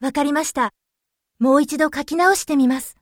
わかりました。もう一度書き直してみます。